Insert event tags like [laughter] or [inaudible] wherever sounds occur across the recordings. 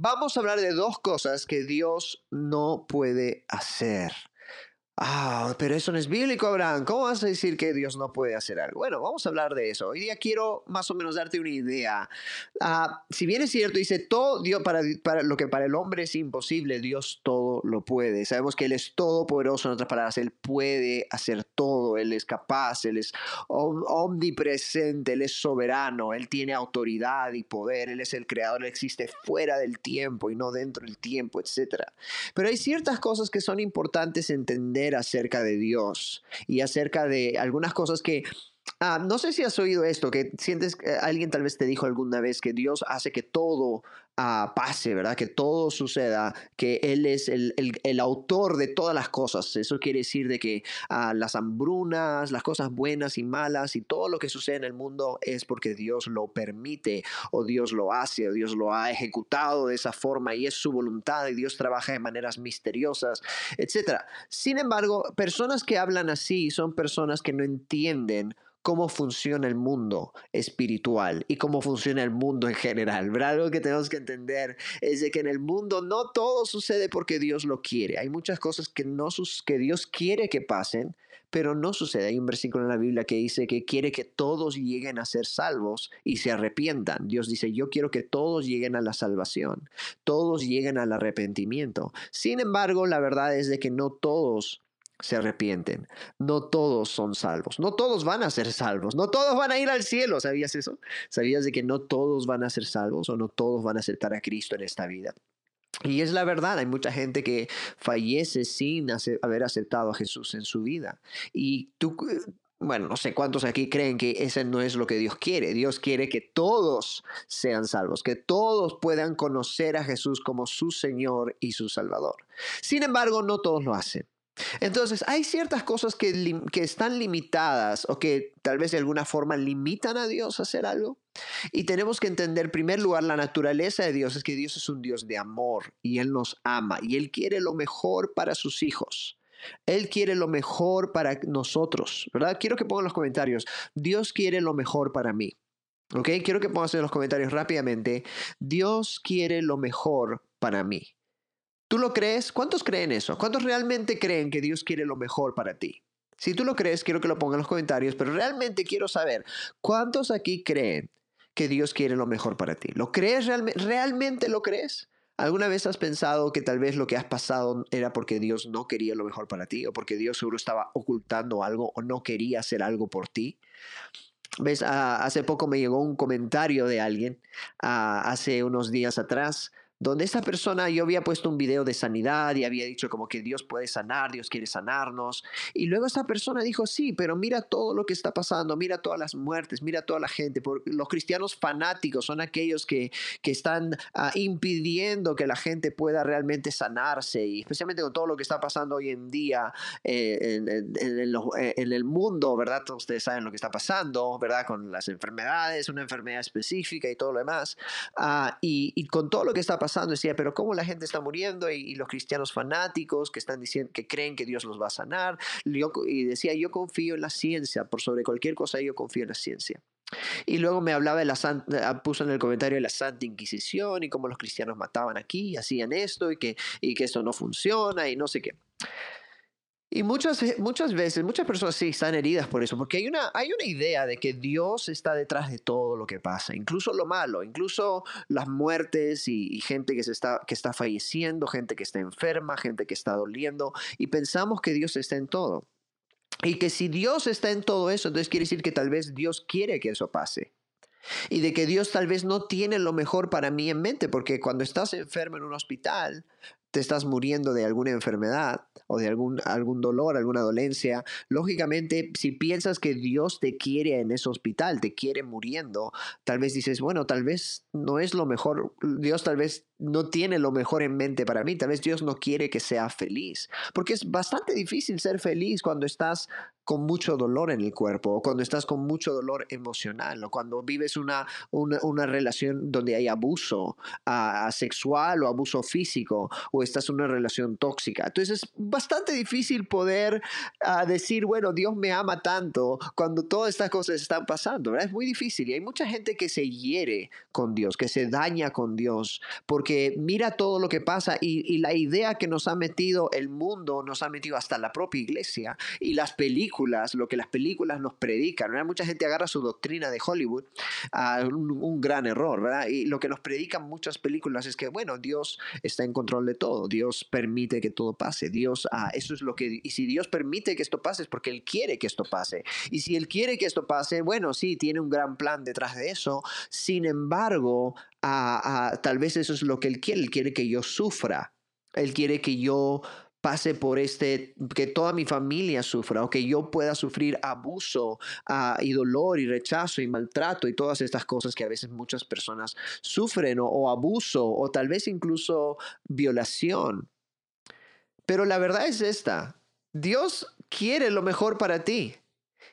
Vamos a hablar de dos cosas que Dios no puede hacer. Ah, pero eso no es bíblico, Abraham. ¿Cómo vas a decir que Dios no puede hacer algo? Bueno, vamos a hablar de eso. Hoy día quiero más o menos darte una idea. Ah, si bien es cierto, dice todo Dios para, lo que para el hombre es imposible, Dios todo lo puede. Sabemos que Él es todopoderoso, en otras palabras, Él puede hacer todo, Él es capaz, Él es omnipresente, Él es soberano, Él tiene autoridad y poder, Él es el creador, Él existe fuera del tiempo y no dentro del tiempo, etc. Pero hay ciertas cosas que son importantes entender acerca de Dios y acerca de algunas cosas que Ah, no sé si has oído esto, que sientes que alguien tal vez te dijo alguna vez que Dios hace que todo ah, pase, ¿verdad? Que todo suceda, que Él es el, autor de todas las cosas. Eso quiere decir de que ah, las hambrunas, las cosas buenas y malas y todo lo que sucede en el mundo es porque Dios lo permite o Dios lo hace o Dios lo ha ejecutado de esa forma y es su voluntad y Dios trabaja de maneras misteriosas, etc. Sin embargo, personas que hablan así son personas que no entienden cómo funciona el mundo espiritual y cómo funciona el mundo en general. ¿verdad? Algo que tenemos que entender es de que en el mundo no todo sucede porque Dios lo quiere. Hay muchas cosas que, no, que Dios quiere que pasen, pero no sucede. Hay un versículo en la Biblia que dice que quiere que todos lleguen a ser salvos y se arrepientan. Dios dice, yo quiero que todos lleguen a la salvación, todos lleguen al arrepentimiento. Sin embargo, la verdad es de que no todos se arrepienten. No todos son salvos. No todos van a ser salvos. No todos van a ir al cielo. ¿Sabías eso? ¿Sabías de que no todos van a ser salvos o no todos van a aceptar a Cristo en esta vida? Y es la verdad, hay mucha gente que fallece sin haber aceptado a Jesús en su vida. Y tú, bueno, no sé cuántos aquí creen que ese no es lo que Dios quiere. Dios quiere que todos sean salvos, que todos puedan conocer a Jesús como su Señor y su Salvador. Sin embargo, no todos lo hacen. Entonces, hay ciertas cosas que, que, están limitadas o que tal vez de alguna forma limitan a Dios a hacer algo. Y tenemos que entender, en primer lugar, la naturaleza de Dios es que Dios es un Dios de amor y Él nos ama y Él quiere lo mejor para sus hijos. Él quiere lo mejor para nosotros, ¿verdad? Quiero que pongan los comentarios, Dios quiere lo mejor para mí. ¿Ok? Quiero que pongan en los comentarios rápidamente, Dios quiere lo mejor para mí. ¿Tú lo crees? ¿Cuántos creen eso? ¿Cuántos realmente creen que Dios quiere lo mejor para ti? Si tú lo crees, quiero que lo pongan en los comentarios, pero realmente quiero saber, ¿cuántos aquí creen que Dios quiere lo mejor para ti? ¿Lo crees realmente? ¿Realmente lo crees? ¿Alguna vez has pensado que tal vez lo que has pasado era porque Dios no quería lo mejor para ti o porque Dios seguro estaba ocultando algo o no quería hacer algo por ti? ¿Ves? Ah, hace poco me llegó un comentario de alguien, ah, hace unos días atrás, donde esa persona, yo había puesto un video de sanidad y había dicho como que Dios puede sanar, Dios quiere sanarnos. Y luego esa persona dijo, sí, pero mira todo lo que está pasando, mira todas las muertes, mira toda la gente. Porque los cristianos fanáticos son aquellos que, que están ah, impidiendo que la gente pueda realmente sanarse y especialmente con todo lo que está pasando hoy en día eh, en, eh, en, el mundo, ¿verdad? Todos ustedes saben lo que está pasando, ¿verdad? Con las enfermedades, una enfermedad específica y todo lo demás. Ah, y, y con todo lo que está pasando, decía, pero ¿cómo la gente está muriendo? Y, los cristianos fanáticos que están diciendo que creen que Dios los va a sanar. y decía, yo confío en la ciencia, por sobre cualquier cosa yo confío en la ciencia. Y luego me hablaba de la Santa, puso en el comentario de la Santa Inquisición y cómo los cristianos mataban aquí, hacían esto y que, y que esto no funciona y no sé qué. Y muchas, muchas veces, muchas personas sí están heridas por eso, porque hay una, hay una idea de que Dios está detrás de todo lo que pasa, incluso lo malo, incluso las muertes y, gente que, se está, que está falleciendo, gente que está enferma, gente que está doliendo, y pensamos que Dios está en todo. Y que si Dios está en todo eso, entonces quiere decir que tal vez Dios quiere que eso pase. Y de que Dios tal vez no tiene lo mejor para mí en mente, porque cuando estás enfermo en un hospital, te estás muriendo de alguna enfermedad o de algún, algún dolor, alguna dolencia, lógicamente si piensas que Dios te quiere en ese hospital, te quiere muriendo, tal vez dices, bueno, tal vez no es lo mejor, Dios tal vez no tiene lo mejor en mente para mí, tal vez Dios no quiere que sea feliz, porque es bastante difícil ser feliz cuando estás con mucho dolor en el cuerpo, o cuando estás con mucho dolor emocional, o cuando vives una, una, relación donde hay abuso sexual o abuso físico, o estás en una relación tóxica. Entonces es bastante difícil poder ah, decir, bueno, Dios me ama tanto cuando todas estas cosas están pasando, ¿verdad? Es muy difícil y hay mucha gente que se hiere con Dios, que se daña con Dios, porque mira todo lo que pasa y, la idea que nos ha metido el mundo, nos ha metido hasta la propia iglesia y las películas, lo que las películas nos predican. ¿verdad? Mucha gente agarra su doctrina de Hollywood a un, un, gran error. Y lo que nos predican muchas películas es que, bueno, Dios está en control de todo, Dios permite que todo pase, Dios, ah, eso es lo que, y si Dios permite que esto pase es porque Él quiere que esto pase. Y si Él quiere que esto pase, bueno, sí, tiene un gran plan detrás de eso, sin embargo, tal vez eso es lo que Él quiere, Él quiere que yo sufra, Él quiere que yo pase por este, que toda mi familia sufra o que yo pueda sufrir abuso uh, y dolor y rechazo y maltrato y todas estas cosas que a veces muchas personas sufren o, o abuso o tal vez incluso violación. Pero la verdad es esta, Dios quiere lo mejor para ti.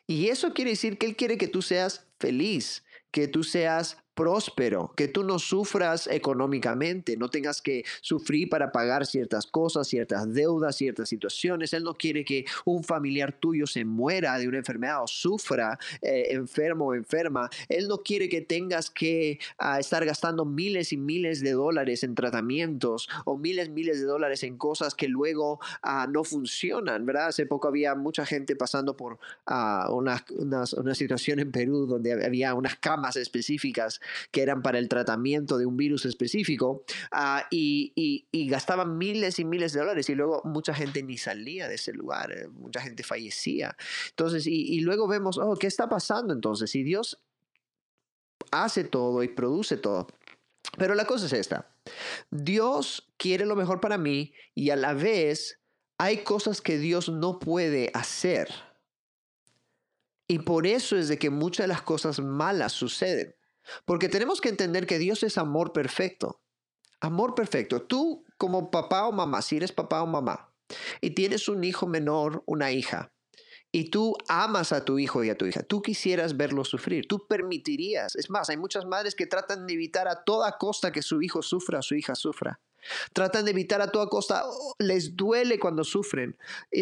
Y eso quiere decir que Él quiere que tú seas feliz, que tú seas próspero, que tú no sufras económicamente, no tengas que sufrir para pagar ciertas cosas, ciertas deudas, ciertas situaciones. Él no quiere que un familiar tuyo se muera de una enfermedad o sufra eh, enfermo o enferma. Él no quiere que tengas que ah, estar gastando miles y miles de dólares en tratamientos o miles y miles de dólares en cosas que luego ah, no funcionan, ¿verdad? Hace poco había mucha gente pasando por ah, una, una situación en Perú donde había unas camas específicas que eran para el tratamiento de un virus específico uh, y, y, y, gastaban miles y miles de dólares y luego mucha gente ni salía de ese lugar, eh, mucha gente fallecía. Entonces, y, y luego vemos, oh, ¿qué está pasando entonces? Si Dios hace todo y produce todo. Pero la cosa es esta. Dios quiere lo mejor para mí y a la vez hay cosas que Dios no puede hacer. Y por eso es de que muchas de las cosas malas suceden. Porque tenemos que entender que Dios es amor perfecto. Amor perfecto. Tú como papá o mamá, si eres papá o mamá, y tienes un hijo menor, una hija, y tú amas a tu hijo y a tu hija, tú quisieras verlo sufrir, tú permitirías. Es más, hay muchas madres que tratan de evitar a toda costa que su hijo sufra, su hija sufra. Tratan de evitar a toda costa, les duele cuando sufren,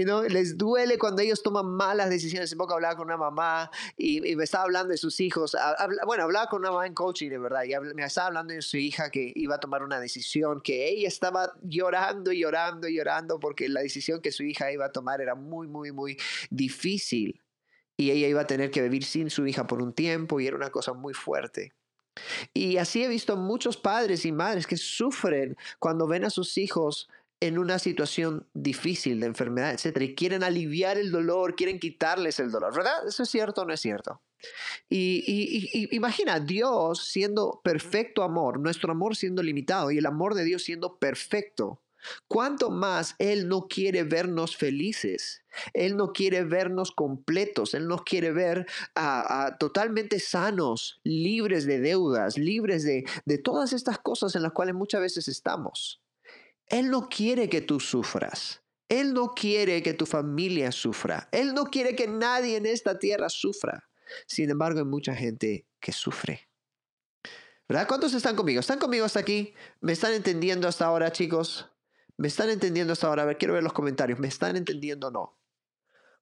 no les duele cuando ellos toman malas decisiones. Hace poco hablaba con una mamá y, me estaba hablando de sus hijos. bueno, hablaba con una mamá en coaching, de verdad, y me estaba hablando de su hija que iba a tomar una decisión, que ella estaba llorando y llorando y llorando porque la decisión que su hija iba a tomar era muy, muy, muy difícil. Y ella iba a tener que vivir sin su hija por un tiempo y era una cosa muy fuerte. Y así he visto muchos padres y madres que sufren cuando ven a sus hijos en una situación difícil de enfermedad, etcétera, y quieren aliviar el dolor, quieren quitarles el dolor, ¿verdad? ¿Eso es cierto o no es cierto? Y, y, imagina Dios siendo perfecto amor, nuestro amor siendo limitado y el amor de Dios siendo perfecto. ¿Cuánto más Él no quiere vernos felices? Él no quiere vernos completos, Él nos quiere ver totalmente sanos, libres de deudas, libres de, de todas estas cosas en las cuales muchas veces estamos. Él no quiere que tú sufras. Él no quiere que tu familia sufra. Él no quiere que nadie en esta tierra sufra. Sin embargo, hay mucha gente que sufre. ¿Verdad? ¿Cuántos están conmigo? ¿Están conmigo hasta aquí? ¿Me están entendiendo hasta ahora, chicos? ¿Me están entendiendo hasta ahora? A ver, quiero ver los comentarios. ¿Me están entendiendo o no?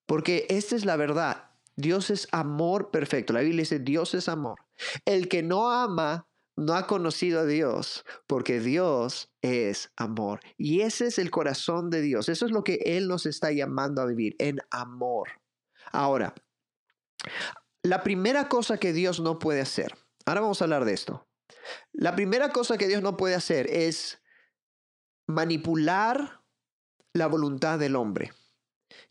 Porque esta es la verdad. Dios es amor perfecto. La Biblia dice, Dios es amor. El que no ama no ha conocido a Dios, porque Dios es amor. Y ese es el corazón de Dios. Eso es lo que Él nos está llamando a vivir, en amor. Ahora, la primera cosa que Dios no puede hacer, ahora vamos a hablar de esto. La primera cosa que Dios no puede hacer es manipular la voluntad del hombre.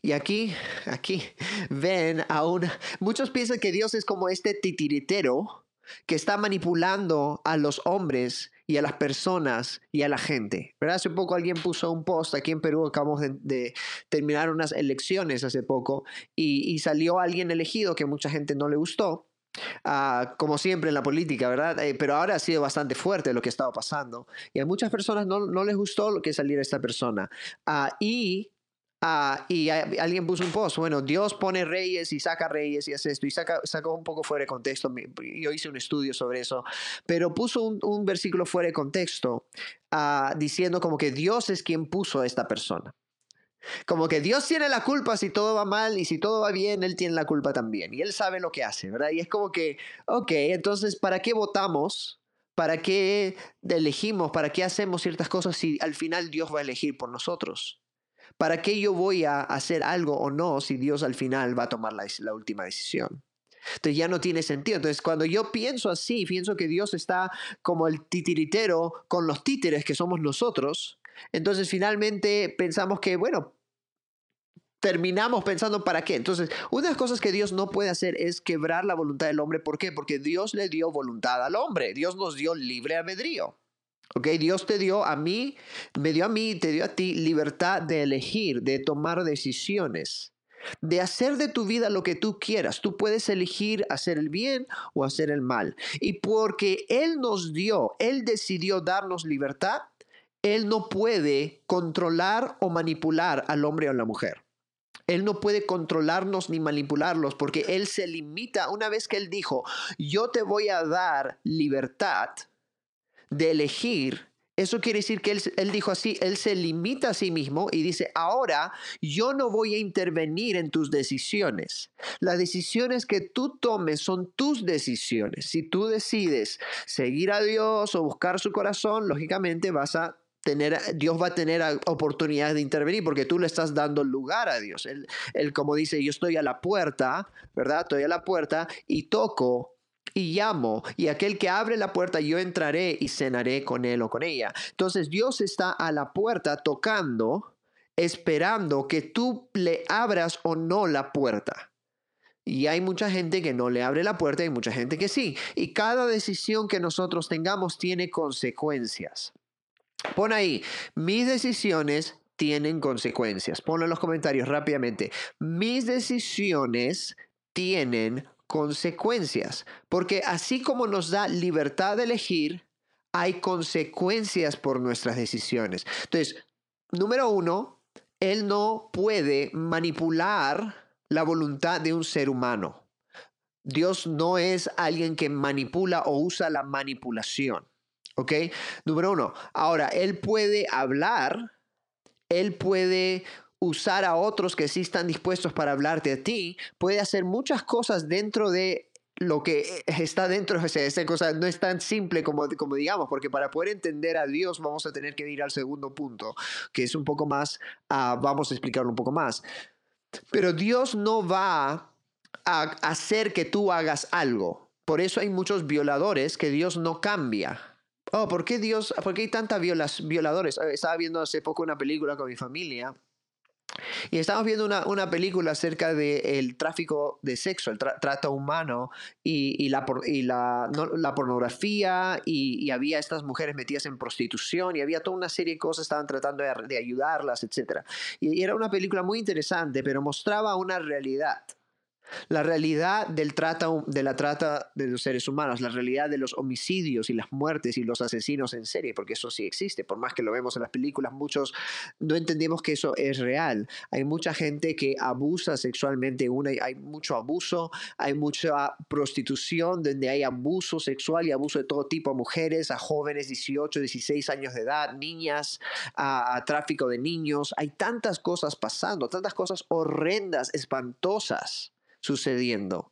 Y aquí, aquí ven a una... Muchos piensan que Dios es como este titiritero que está manipulando a los hombres y a las personas y a la gente. ¿verdad? Hace poco alguien puso un post aquí en Perú, acabamos de, terminar unas elecciones hace poco, y, y, salió alguien elegido que mucha gente no le gustó. Ah, como siempre en la política, ¿verdad? Eh, pero ahora ha sido bastante fuerte lo que ha estado pasando. Y a muchas personas no, no les gustó lo que saliera esta persona. Ah, y ah, y alguien puso un post, bueno, Dios pone reyes y saca reyes y hace esto, y saca, sacó un poco fuera de contexto, yo hice un estudio sobre eso, pero puso un, un versículo fuera de contexto diciendo como que Dios es quien puso a esta persona. Como que Dios tiene la culpa si todo va mal y si todo va bien, Él tiene la culpa también. Y Él sabe lo que hace, ¿verdad? Y es como que, ok, entonces, ¿para qué votamos? ¿Para qué elegimos? ¿Para qué hacemos ciertas cosas si al final Dios va a elegir por nosotros? ¿Para qué yo voy a hacer algo o no si Dios al final va a tomar la, la última decisión? Entonces ya no tiene sentido. Entonces cuando yo pienso así, pienso que Dios está como el titiritero con los títeres que somos nosotros, entonces finalmente pensamos que, bueno, terminamos pensando para qué. Entonces, una de las cosas que Dios no puede hacer es quebrar la voluntad del hombre. ¿Por qué? Porque Dios le dio voluntad al hombre. Dios nos dio libre albedrío. ¿Ok? Dios te dio a mí, me dio a mí, te dio a ti libertad de elegir, de tomar decisiones, de hacer de tu vida lo que tú quieras. Tú puedes elegir hacer el bien o hacer el mal. Y porque Él nos dio, Él decidió darnos libertad, Él no puede controlar o manipular al hombre o a la mujer. Él no puede controlarnos ni manipularlos porque Él se limita, una vez que Él dijo, yo te voy a dar libertad de elegir, eso quiere decir que él, él, dijo así, Él se limita a sí mismo y dice, ahora yo no voy a intervenir en tus decisiones. Las decisiones que tú tomes son tus decisiones. Si tú decides seguir a Dios o buscar su corazón, lógicamente vas a tener, Dios va a tener oportunidad de intervenir porque tú le estás dando lugar a Dios. Él, él, como dice, yo estoy a la puerta, ¿verdad? Estoy a la puerta y toco y llamo y aquel que abre la puerta yo entraré y cenaré con él o con ella. Entonces Dios está a la puerta tocando, esperando que tú le abras o no la puerta. Y hay mucha gente que no le abre la puerta y mucha gente que sí. Y cada decisión que nosotros tengamos tiene consecuencias. Pon ahí, mis decisiones tienen consecuencias. Ponlo en los comentarios rápidamente. Mis decisiones tienen consecuencias, porque así como nos da libertad de elegir, hay consecuencias por nuestras decisiones. Entonces, número uno, Él no puede manipular la voluntad de un ser humano. Dios no es alguien que manipula o usa la manipulación. ¿Ok? Número uno. Ahora, él puede hablar, él puede usar a otros que sí están dispuestos para hablarte a ti, puede hacer muchas cosas dentro de lo que está dentro de esa cosa no es tan simple como, como digamos, porque para poder entender a Dios vamos a tener que ir al segundo punto, que es un poco más, uh, vamos a explicarlo un poco más. Pero Dios no va a hacer que tú hagas algo. Por eso hay muchos violadores que Dios no cambia. Oh, ¿por qué Dios, por qué hay tantas violadores? Eh, estaba viendo hace poco una película con mi familia y estábamos viendo una, una película acerca del tráfico de sexo, el trato humano y, y, la, y la, la, pornografía y, y, había estas mujeres metidas en prostitución y había toda una serie de cosas, estaban tratando de, de ayudarlas, etc. Y era una película muy interesante, pero mostraba una realidad la realidad del trata, de la trata de los seres humanos, la realidad de los homicidios y las muertes y los asesinos en serie, porque eso sí existe, por más que lo vemos en las películas, muchos no entendemos que eso es real. Hay mucha gente que abusa sexualmente, una, hay mucho abuso, hay mucha prostitución, donde hay abuso sexual y abuso de todo tipo a mujeres, a jóvenes 18, 16 años de edad, niñas, a, a tráfico de niños. Hay tantas cosas pasando, tantas cosas horrendas, espantosas sucediendo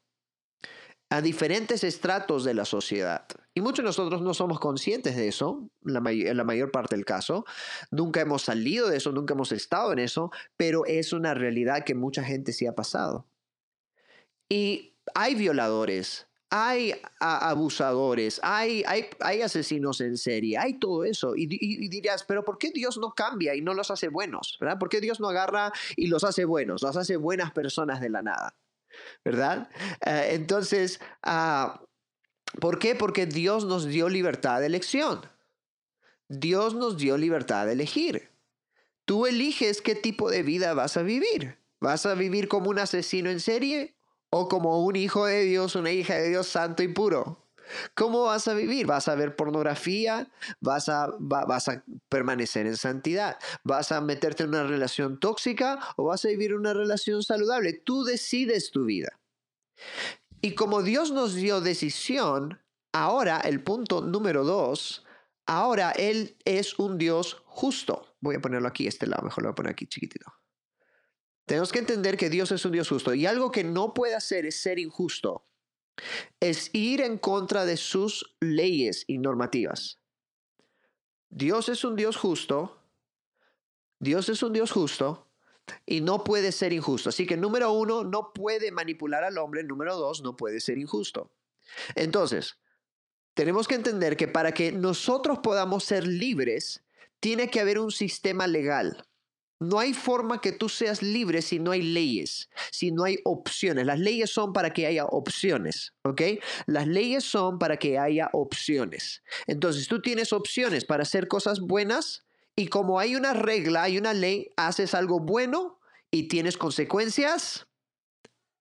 a diferentes estratos de la sociedad. Y muchos de nosotros no somos conscientes de eso, en la mayor parte del caso. Nunca hemos salido de eso, nunca hemos estado en eso, pero es una realidad que mucha gente sí ha pasado. Y hay violadores, hay abusadores, hay, hay, hay, asesinos en serie, hay todo eso. Y, y, dirías, pero ¿por qué Dios no cambia y no los hace buenos? ¿verdad? ¿Por qué Dios no agarra y los hace buenos? Los hace buenas personas de la nada. ¿Verdad? Eh, entonces, ah, ¿por qué? Porque Dios nos dio libertad de elección. Dios nos dio libertad de elegir. Tú eliges qué tipo de vida vas a vivir. ¿Vas a vivir como un asesino en serie o como un hijo de Dios, una hija de Dios santo y puro? ¿Cómo vas a vivir? ¿Vas a ver pornografía? ¿Vas a, ¿Vas a permanecer en santidad? ¿Vas a meterte en una relación tóxica o vas a vivir una relación saludable? Tú decides tu vida. Y como Dios nos dio decisión, ahora el punto número dos, ahora Él es un Dios justo. Voy a ponerlo aquí, este lado, mejor lo voy a poner aquí chiquitito. Tenemos que entender que Dios es un Dios justo y algo que no puede hacer es ser injusto. Es ir en contra de sus leyes y normativas. Dios es un Dios justo, Dios es un Dios justo y no puede ser injusto. Así que número uno, no puede manipular al hombre, número dos, no puede ser injusto. Entonces, tenemos que entender que para que nosotros podamos ser libres, tiene que haber un sistema legal. No hay forma que tú seas libre si no hay leyes, si no hay opciones. Las leyes son para que haya opciones, ¿ok? Las leyes son para que haya opciones. Entonces tú tienes opciones para hacer cosas buenas y como hay una regla, hay una ley, haces algo bueno y tienes consecuencias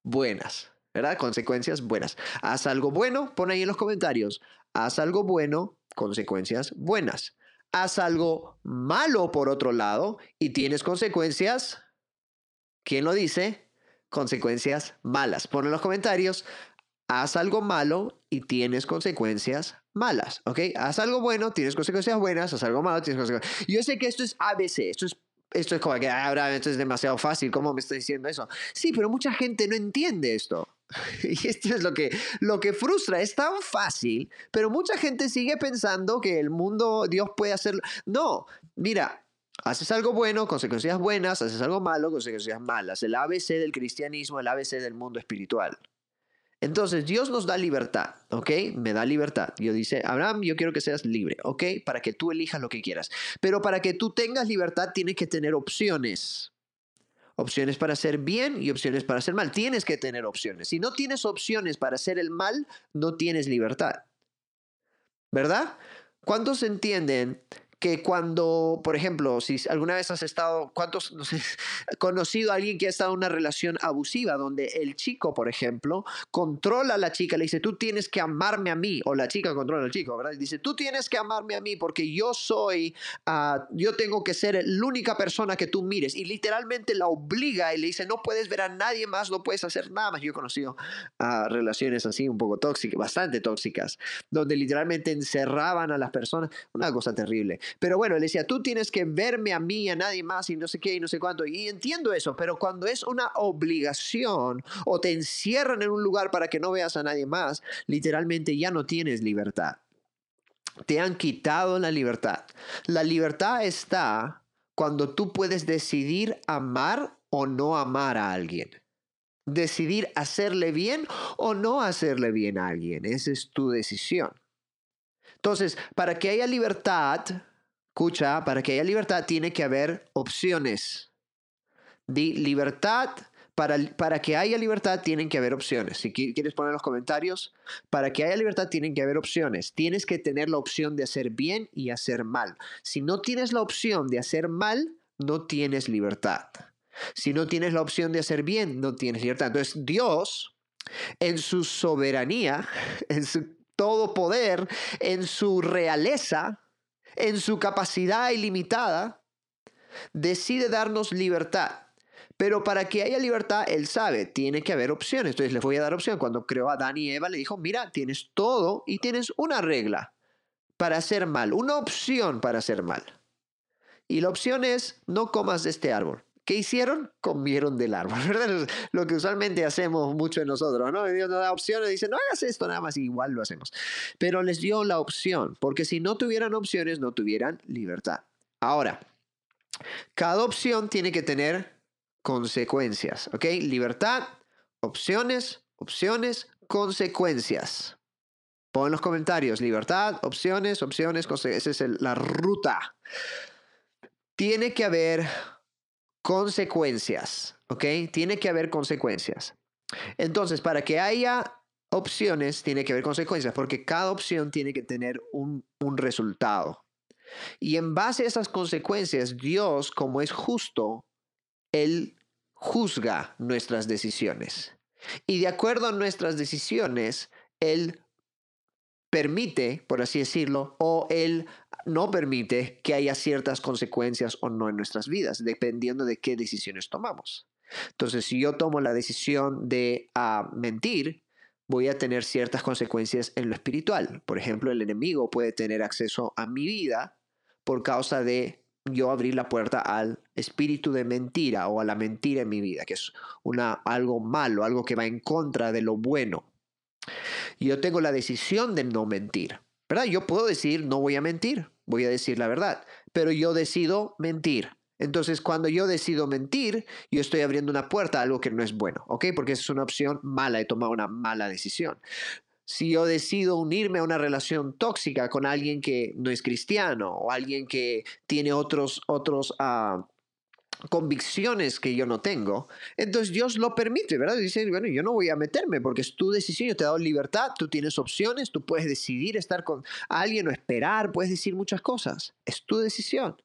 buenas, ¿verdad? Consecuencias buenas. Haz algo bueno, pon ahí en los comentarios. Haz algo bueno, consecuencias buenas haz algo malo por otro lado y tienes consecuencias. ¿Quién lo dice? Consecuencias malas. Pon en los comentarios, haz algo malo y tienes consecuencias malas, ¿ok? Haz algo bueno, tienes consecuencias buenas, haz algo malo, tienes consecuencias... Yo sé que esto es ABC, esto es esto es como que ahora esto es demasiado fácil, ¿cómo me está diciendo eso? Sí, pero mucha gente no entiende esto. [laughs] Y esto es lo que, lo que frustra, es tan fácil, pero mucha gente sigue pensando que el mundo, Dios puede hacerlo. No, mira, haces algo bueno, consecuencias buenas, haces algo malo, consecuencias malas. El ABC del cristianismo, el ABC del mundo espiritual. Entonces, Dios nos da libertad, ¿ok? Me da libertad. Dios dice, Abraham, yo quiero que seas libre, ¿ok? Para que tú elijas lo que quieras. Pero para que tú tengas libertad, tienes que tener opciones. Opciones para hacer bien y opciones para hacer mal. Tienes que tener opciones. Si no tienes opciones para hacer el mal, no tienes libertad. ¿Verdad? ¿Cuántos entienden que cuando, por ejemplo, si alguna vez has estado, ¿cuántos, no sé, [laughs] conocido a alguien que ha estado en una relación abusiva donde el chico, por ejemplo, controla a la chica, le dice, tú tienes que amarme a mí, o la chica controla al chico, ¿verdad? dice, tú tienes que amarme a mí porque yo soy, uh, yo tengo que ser la única persona que tú mires. Y literalmente la obliga y le dice, no puedes ver a nadie más, no puedes hacer nada más. Yo he conocido uh, relaciones así un poco tóxicas, bastante tóxicas, donde literalmente encerraban a las personas, una cosa terrible. Pero bueno, él decía, tú tienes que verme a mí, a nadie más y no sé qué y no sé cuánto. Y entiendo eso, pero cuando es una obligación o te encierran en un lugar para que no veas a nadie más, literalmente ya no tienes libertad. Te han quitado la libertad. La libertad está cuando tú puedes decidir amar o no amar a alguien. Decidir hacerle bien o no hacerle bien a alguien. Esa es tu decisión. Entonces, para que haya libertad, Escucha, para que haya libertad tiene que haber opciones. Di libertad, para, para, que haya libertad tienen que haber opciones. Si quieres poner los comentarios, para que haya libertad tienen que haber opciones. Tienes que tener la opción de hacer bien y hacer mal. Si no tienes la opción de hacer mal, no tienes libertad. Si no tienes la opción de hacer bien, no tienes libertad. Entonces Dios, en su soberanía, [laughs] en su todo poder, en su realeza, en su capacidad ilimitada, decide darnos libertad. Pero para que haya libertad, Él sabe, tiene que haber opciones. Entonces les voy a dar opción. Cuando creó a Adán y Eva, le dijo, mira, tienes todo y tienes una regla para hacer mal, una opción para hacer mal. Y la opción es, no comas de este árbol. ¿Qué hicieron? Comieron del árbol, [laughs] ¿verdad? Lo que usualmente hacemos mucho en nosotros, ¿no? Dios nos da opciones, dice, no hagas esto nada más, igual lo hacemos. Pero les dio la opción, porque si no tuvieran opciones, no tuvieran libertad. Ahora, cada opción tiene que tener consecuencias, ¿ok? Libertad, opciones, opciones, consecuencias. Pon en los comentarios, libertad, opciones, opciones, consecuencias. Esa es la ruta. Tiene que haber consecuencias, ¿ok? Tiene que haber consecuencias. Entonces, para que haya opciones, tiene que haber consecuencias, porque cada opción tiene que tener un, un resultado. Y en base a esas consecuencias, Dios, como es justo, Él juzga nuestras decisiones. Y de acuerdo a nuestras decisiones, Él permite, por así decirlo, o Él no permite que haya ciertas consecuencias o no en nuestras vidas, dependiendo de qué decisiones tomamos. Entonces, si yo tomo la decisión de ah, mentir, voy a tener ciertas consecuencias en lo espiritual. Por ejemplo, el enemigo puede tener acceso a mi vida por causa de yo abrir la puerta al espíritu de mentira o a la mentira en mi vida, que es una, algo malo, algo que va en contra de lo bueno. Yo tengo la decisión de no mentir, ¿verdad? Yo puedo decir, no voy a mentir, voy a decir la verdad, pero yo decido mentir. Entonces, cuando yo decido mentir, yo estoy abriendo una puerta a algo que no es bueno, ¿ok? Porque es una opción mala, he tomado una mala decisión. Si yo decido unirme a una relación tóxica con alguien que no es cristiano o alguien que tiene otros, otros ah, convicciones que yo no tengo, entonces Dios lo permite, ¿verdad? Dice, bueno, yo no voy a meterme porque es tu decisión, yo te he dado libertad, tú tienes opciones, tú puedes decidir estar con alguien o esperar, puedes decir muchas cosas, es tu decisión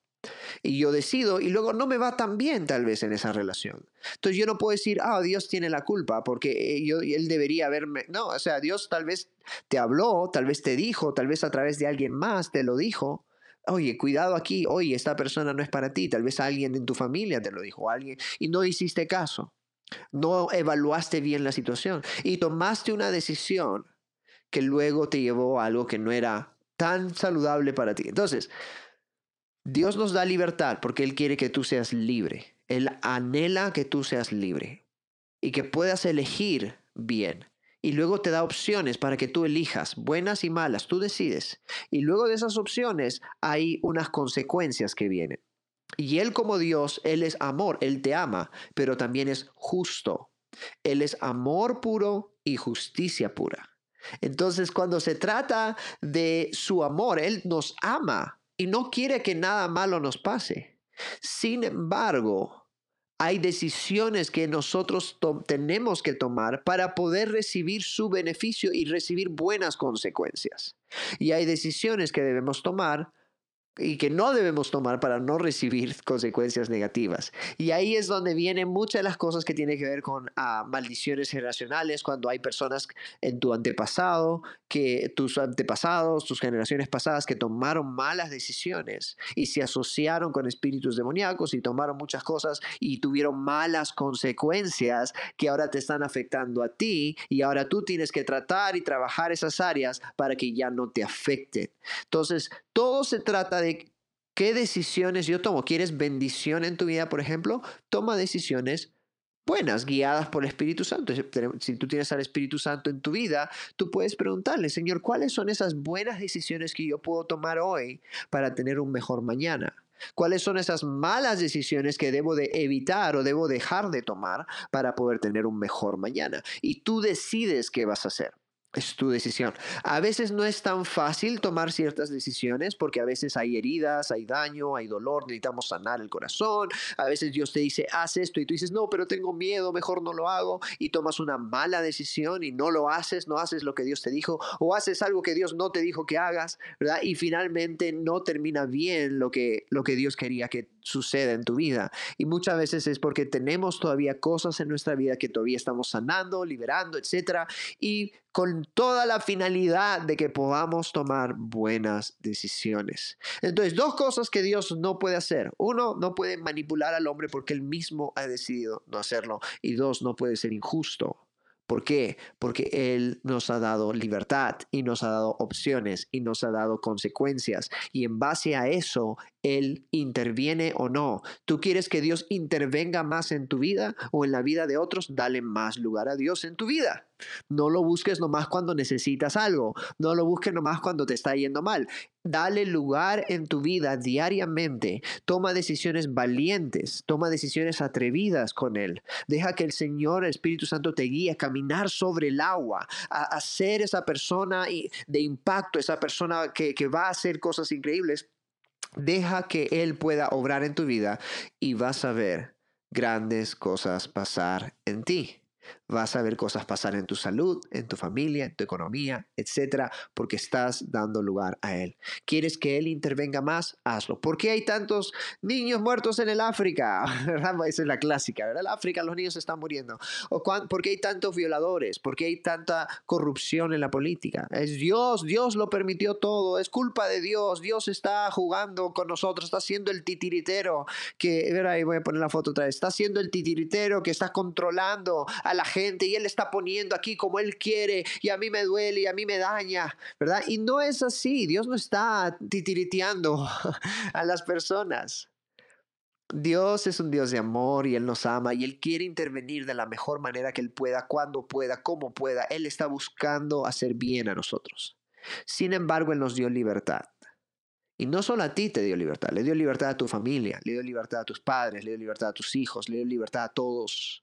y yo decido y luego no me va tan bien tal vez en esa relación. Entonces yo no puedo decir, ah, Dios tiene la culpa porque eh, yo, él debería haberme... No, o sea, Dios tal vez te habló, tal vez te dijo, tal vez a través de alguien más te lo dijo. Oye, cuidado aquí, oye, esta persona no es para ti, tal vez alguien en tu familia te lo dijo, alguien, y no hiciste caso, no evaluaste bien la situación y tomaste una decisión que luego te llevó a algo que no era tan saludable para ti. Entonces, Dios nos da libertad porque Él quiere que tú seas libre. Él anhela que tú seas libre y que puedas elegir bien. Y luego te da opciones para que tú elijas, buenas y malas, tú decides. Y luego de esas opciones hay unas consecuencias que vienen. Y Él como Dios, Él es amor, Él te ama, pero también es justo. Él es amor puro y justicia pura. Entonces, cuando se trata de su amor, Él nos ama, y no quiere que nada malo nos pase. Sin embargo, hay decisiones que nosotros tenemos que tomar para poder recibir su beneficio y recibir buenas consecuencias. Y hay decisiones que debemos tomar y que no debemos tomar para no recibir consecuencias negativas. Y ahí es donde vienen muchas de las cosas que tienen que ver con ah, maldiciones generacionales, cuando hay personas en tu antepasado, que tus antepasados, tus generaciones pasadas, que tomaron malas decisiones y se asociaron con espíritus demoníacos y tomaron muchas cosas y tuvieron malas consecuencias que ahora te están afectando a ti y ahora tú tienes que tratar y trabajar esas áreas para que ya no te afecten. Entonces, todo se trata de qué decisiones yo tomo. ¿Quieres bendición en tu vida, por ejemplo? Toma decisiones buenas, guiadas por el Espíritu Santo. Si tú tienes al Espíritu Santo en tu vida, tú puedes preguntarle, Señor, ¿cuáles son esas buenas decisiones que yo puedo tomar hoy para tener un mejor mañana? ¿Cuáles son esas malas decisiones que debo de evitar o debo dejar de tomar para poder tener un mejor mañana? Y tú decides qué vas a hacer. Es tu decisión. A veces no es tan fácil tomar ciertas decisiones porque a veces hay heridas, hay daño, hay dolor, necesitamos sanar el corazón. A veces Dios te dice, haz esto y tú dices, no, pero tengo miedo, mejor no lo hago. Y tomas una mala decisión y no lo haces, no haces lo que Dios te dijo o haces algo que Dios no te dijo que hagas, ¿verdad? Y finalmente no termina bien lo que, lo que Dios quería que suceda en tu vida. Y muchas veces es porque tenemos todavía cosas en nuestra vida que todavía estamos sanando, liberando, etcétera. Y con toda la finalidad de que podamos tomar buenas decisiones. Entonces, dos cosas que Dios no puede hacer. Uno, no puede manipular al hombre porque él mismo ha decidido no hacerlo. Y dos, no puede ser injusto. ¿Por qué? Porque Él nos ha dado libertad y nos ha dado opciones y nos ha dado consecuencias. Y en base a eso, Él interviene o no. ¿Tú quieres que Dios intervenga más en tu vida o en la vida de otros? Dale más lugar a Dios en tu vida. No lo busques nomás cuando necesitas algo. No lo busques nomás cuando te está yendo mal. Dale lugar en tu vida diariamente. Toma decisiones valientes. Toma decisiones atrevidas con Él. Deja que el Señor, el Espíritu Santo, te guíe a caminar sobre el agua, a, ser esa persona de impacto, esa persona que, que va a hacer cosas increíbles. Deja que Él pueda obrar en tu vida y vas a ver grandes cosas pasar en ti. Vas a ver cosas pasar en tu salud, en tu familia, en tu economía, etcétera, porque estás dando lugar a Él. ¿Quieres que Él intervenga más? Hazlo. ¿Por qué hay tantos niños muertos en el África? [laughs] Esa es la clásica, ¿verdad? En África los niños están muriendo. ¿O ¿Por qué hay tantos violadores? ¿Por qué hay tanta corrupción en la política? Es Dios, Dios lo permitió todo, es culpa de Dios. Dios está jugando con nosotros, está haciendo el titiritero que, ver ahí voy a poner la foto otra vez, está haciendo el titiritero que está controlando a la gente y Él está poniendo aquí como Él quiere y a mí me duele y a mí me daña, ¿verdad? Y no es así, Dios no está titiriteando [laughs] a las personas. Dios es un Dios de amor y Él nos ama y Él quiere intervenir de la mejor manera que Él pueda, cuando pueda, como pueda. Él está buscando hacer bien a nosotros. Sin embargo, Él nos dio libertad. Y no solo a ti te dio libertad, le dio libertad a tu familia, le dio libertad a tus padres, le dio libertad a tus hijos, le dio libertad a todos.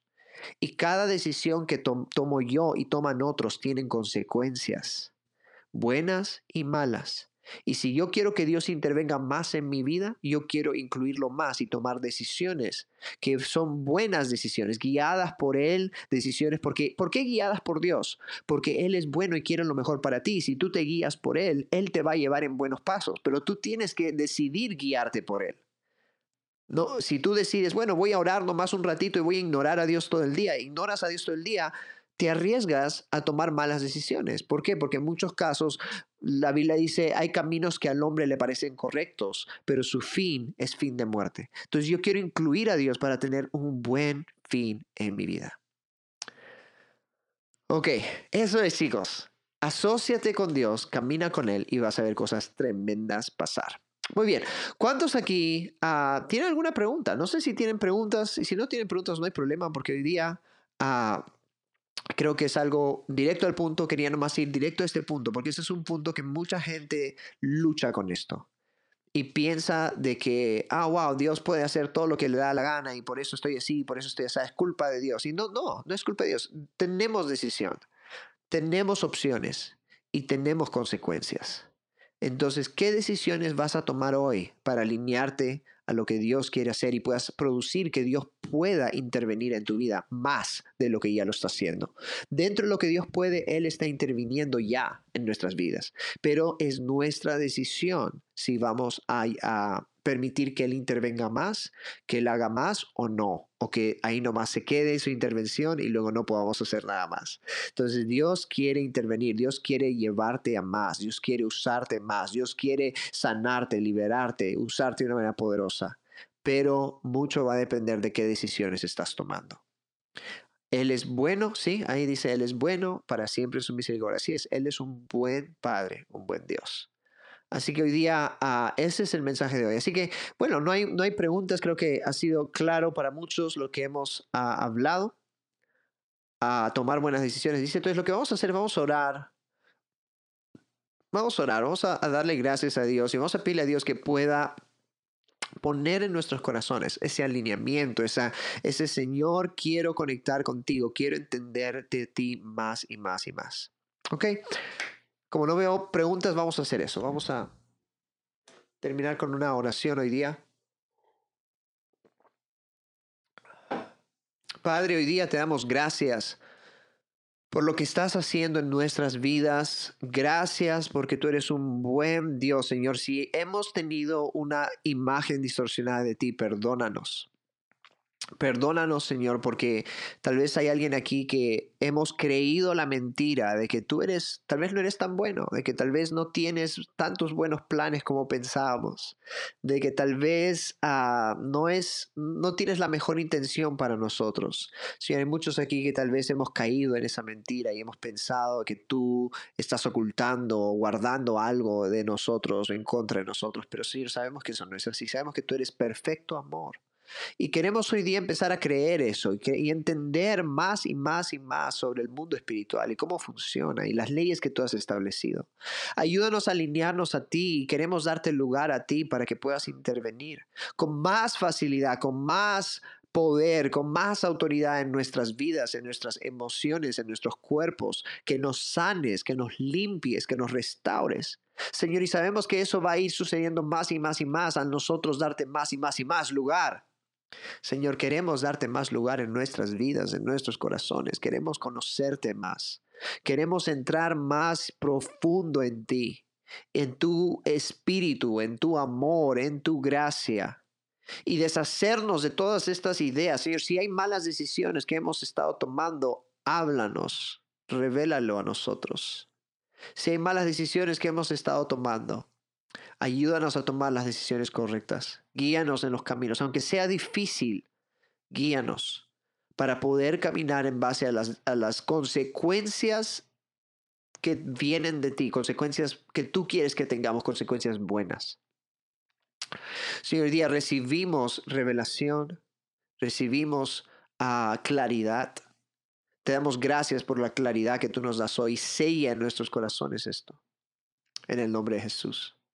Y cada decisión que tomo yo y toman otros tienen consecuencias, buenas y malas. Y si yo quiero que Dios intervenga más en mi vida, yo quiero incluirlo más y tomar decisiones que son buenas decisiones, guiadas por Él, decisiones porque ¿por qué guiadas por Dios? Porque Él es bueno y quiere lo mejor para ti. Si tú te guías por Él, Él te va a llevar en buenos pasos, pero tú tienes que decidir guiarte por Él. No, si tú decides, bueno, voy a orar nomás un ratito y voy a ignorar a Dios todo el día, ignoras a Dios todo el día, te arriesgas a tomar malas decisiones. ¿Por qué? Porque en muchos casos la Biblia dice, hay caminos que al hombre le parecen correctos, pero su fin es fin de muerte. Entonces yo quiero incluir a Dios para tener un buen fin en mi vida. Ok, eso es chicos. Asociate con Dios, camina con Él y vas a ver cosas tremendas pasar. Muy bien. ¿Cuántos aquí ah, tienen alguna pregunta? No sé si tienen preguntas y si no tienen preguntas no hay problema porque hoy día... Uh, creo que es algo directo al punto, quería nomás ir directo a este punto, porque ese es un punto que mucha gente lucha con esto. Y piensa de que, ah, wow, Dios puede hacer todo lo que le da la gana y por eso estoy así, por eso estoy así, es culpa de Dios. Y no, no, no es culpa de Dios. Tenemos decisión, tenemos opciones y tenemos consecuencias. Entonces, ¿qué decisiones vas a tomar hoy para alinearte a lo que Dios quiere hacer y puedas producir que Dios pueda intervenir en tu vida más de lo que ya lo está haciendo. Dentro de lo que Dios puede, Él está interviniendo ya en nuestras vidas, pero es nuestra decisión si vamos a, a permitir que Él intervenga más, que Él haga más o no, o que ahí nomás se quede su intervención y luego no podamos hacer nada más. Entonces Dios quiere intervenir, Dios quiere llevarte a más, Dios quiere usarte más, Dios quiere sanarte, liberarte, usarte de una manera poderosa, pero mucho va a depender de qué decisiones estás tomando. Él es bueno, sí, ahí dice, Él es bueno, para siempre su misericordia. Así es, Él es un buen Padre, un buen Dios. Así que hoy día ah, ese es el mensaje de hoy. Así que, bueno, no hay, no hay preguntas, creo que ha sido claro para muchos lo que hemos ah, hablado, a tomar buenas decisiones. Dice, entonces lo que vamos a hacer, vamos a orar. Vamos a orar, vamos a, darle gracias a Dios y vamos a pedirle a Dios que pueda poner en nuestros corazones ese alineamiento, esa, ese Señor, quiero conectar contigo, quiero entender de ti más y más y más. ¿Ok? Como no veo preguntas, vamos a hacer eso. Vamos a terminar con una oración hoy día. Padre, hoy día te damos gracias por lo que estás haciendo en nuestras vidas. Gracias porque tú eres un buen Dios, Señor. Si hemos tenido una imagen distorsionada de ti, perdónanos. Perdónanos, Señor, porque tal vez hay alguien aquí que hemos creído la mentira de que tú eres, tal vez no eres tan bueno, de que tal vez no tienes tantos buenos planes como pensábamos, de que tal vez ah, no es, no tienes la mejor intención para nosotros. Si hay muchos aquí que tal vez hemos caído en esa mentira y hemos pensado que tú estás ocultando o guardando algo de nosotros en contra de nosotros, pero Señor, sabemos que eso no es así, sabemos que tú eres perfecto amor y queremos hoy día empezar a creer eso y, entender más y más y más sobre el mundo espiritual y cómo funciona y las leyes que tú has establecido. Ayúdanos a alinearnos a ti y queremos darte lugar a ti para que puedas intervenir con más facilidad, con más poder, con más autoridad en nuestras vidas, en nuestras emociones, en nuestros cuerpos, que nos sanes, que nos limpies, que nos restaures. Señor, y sabemos que eso va a ir sucediendo más y más y más a nosotros darte más y más y más lugar. Señor, queremos darte más lugar en nuestras vidas, en nuestros corazones. Queremos conocerte más. Queremos entrar más profundo en ti, en tu espíritu, en tu amor, en tu gracia. Y deshacernos de todas estas ideas. Señor, si hay malas decisiones que hemos estado tomando, háblanos, revélalo a nosotros. Si hay malas decisiones que hemos estado tomando, Ayúdanos a tomar las decisiones correctas. Guíanos en los caminos, aunque sea difícil, guíanos para poder caminar en base a las, a las consecuencias que vienen de ti, consecuencias que tú quieres que tengamos, consecuencias buenas. Señor, hoy día recibimos revelación, recibimos ah, claridad. Te damos gracias por la claridad que tú nos das hoy. Sella en nuestros corazones esto. En el nombre de Jesús.